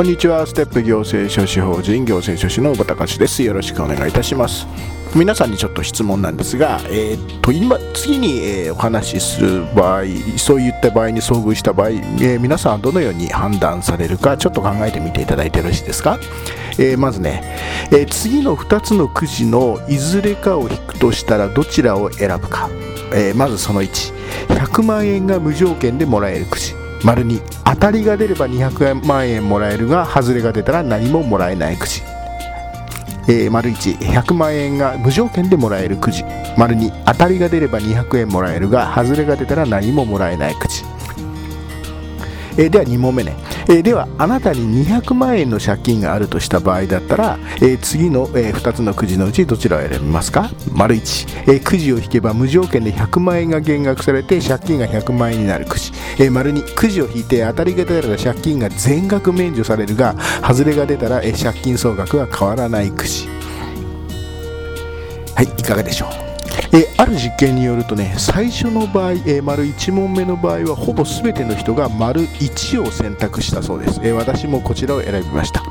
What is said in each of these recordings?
こんにちは。ステップ行政書士法人行政書士の小高です。よろしくお願いいたします。皆さんにちょっと質問なんですが、えー、と今次に、え、お話しする場合そういった場合に遭遇した場合、えー、皆さんはどのように判断されるかちょっと考えてみていただいてよろしいですか、えまずね、え次の2つのくじのいずれかを引くとしたらどちらを選ぶか、えまずその1100万円が無条件でもらえるくじ。丸に当たりが出れば200万円もらえるが外れが出たら何ももらえないくじ、えー、丸1100万円が無条件でもらえるくじ。丸2当たりが出れば200円もらえるが外れが出たら何ももらえないくじ、えー、では2問目ね。え、ではあなたに200万円の借金があるとした場合だったら、え、次の、え、2つのくじのうちどちらを選びますか？丸1、え、くじを引けば無条件で100万円が減額されて借金が100万円になるくじ、え、丸2くじを引いて当たりが出たら借金が全額免除されるが外れが出たら、え、借金総額は変わらないくじ。はい。いかがでしょう？えある実験によるとね最初の場合、え丸1問目の場合はほぼ全ての人が丸1を選択したそうです、え私もこちらを選びました。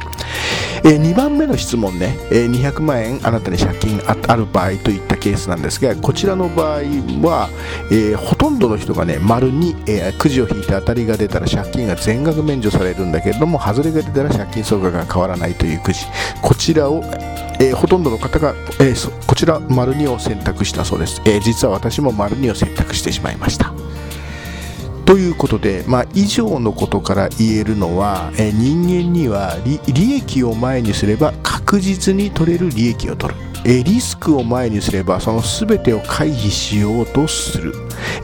え2番目の質問ね、え200万円あなたに借金ある場合といったケースなんですがこちらの場合は、え、ほとんどの人がね丸に、え、くじを引いて当たりが出たら借金が全額免除されるんだけれども外れが出たら借金総額が変わらないというくじ。こちらをえー、ほとんどの方が、えー、こちら丸2を選択したそうです、えー、実は私も丸2を選択してしまいました。ということで、まあ、以上のことから言えるのは、え人間には利益を前にすれば確実に取れる利益を取る。えリスクを前にすればその全てを回避しようとする、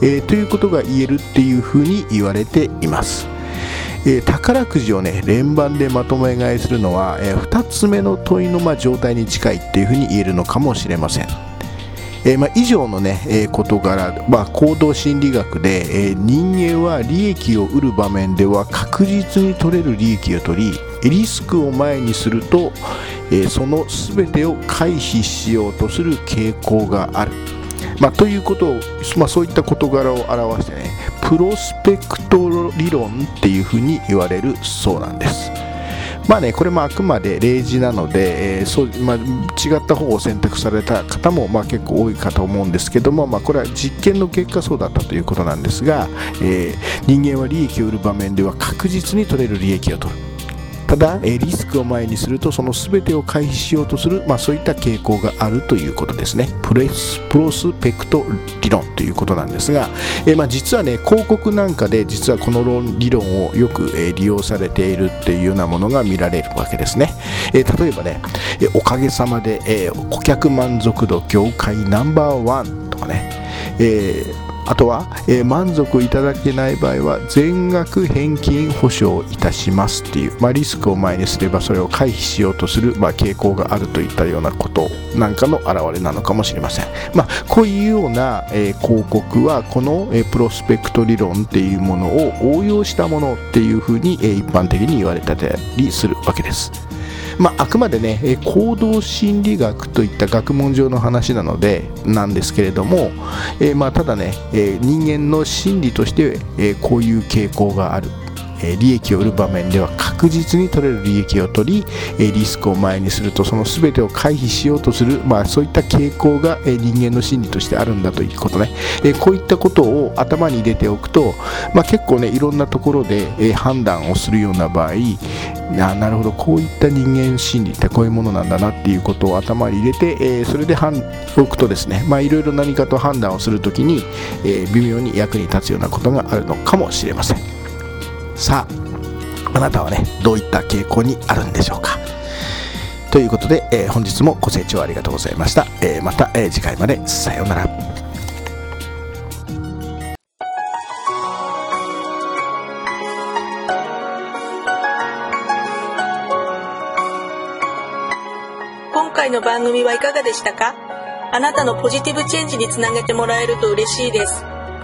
えということが言えるっていうふうに言われています。えー、宝くじをね連番でまとめ買いするのは、えー、2つ目の問いの、ま、状態に近いっていうふうに言えるのかもしれません。えー、ま、以上のね、え、事柄、ま、行動心理学で、え、人間は利益を売る場面では確実に取れる利益を取りリスクを前にすると、えその全てを回避しようとする傾向がある。まあ、ということを、ま、そういった事柄を表してねプロスペクト理論っていうふうに言われるそうなんです。まあね、これもあくまで例示なので、えーそうまあ、違った方を選択された方も、まあ、結構多いかと思うんですけども、まあ、これは実験の結果そうだったということなんですが、えー、人間は利益を売る場面では確実に取れる利益を取るただ、リスクを前にするとその全てを回避しようとする、まあ、そういった傾向があるということですね。プレスプロスペクト理論ということなんですが、えまあ、実はね広告なんかで実はこの理論をよく、え利用されているっていうようなものが見られるわけですね、え例えばね、えおかげさまで、え顧客満足度業界ナンバーワンとかね、えーあとは、えー、満足いただけない場合は全額返金保証いたしますっていう、まあ、リスクを前にすればそれを回避しようとする、まあ、傾向があるといったようなことなんかの表れなのかもしれません、まあ、こういうような、えー、広告はこの、えー、プロスペクト理論っていうものを応用したものっていうふうに、え、一般的に言われたりするわけです。まあ、あくまでね行動心理学といった学問上の話なのでなんですけれども、えー、まあ、ただね、え、人間の心理として、え、こういう傾向がある。え利益を売る場面では確実に取れる利益を取り、えリスクを前にするとその全てを回避しようとする、まあ、そういった傾向が、え人間の心理としてあるんだということね、えこういったことを頭に入れておくと、まあ、結構ねいろんなところで、え判断をするような場合ななるほどこういった人間心理ってこういうものなんだなっていうことを頭に入れて、えー、それで置くとですねまあいろいろ何かと判断をするときに、えー、微妙に役に立つようなことがあるのかもしれません。さああなたはねどういった傾向にあるんでしょうか？ということで、えー、本日もご清聴ありがとうございました、えまた、え次回まで。さようなら。今回の番組はいかがでしたか？あなたのポジティブチェンジにつなげてもらえると嬉しいです。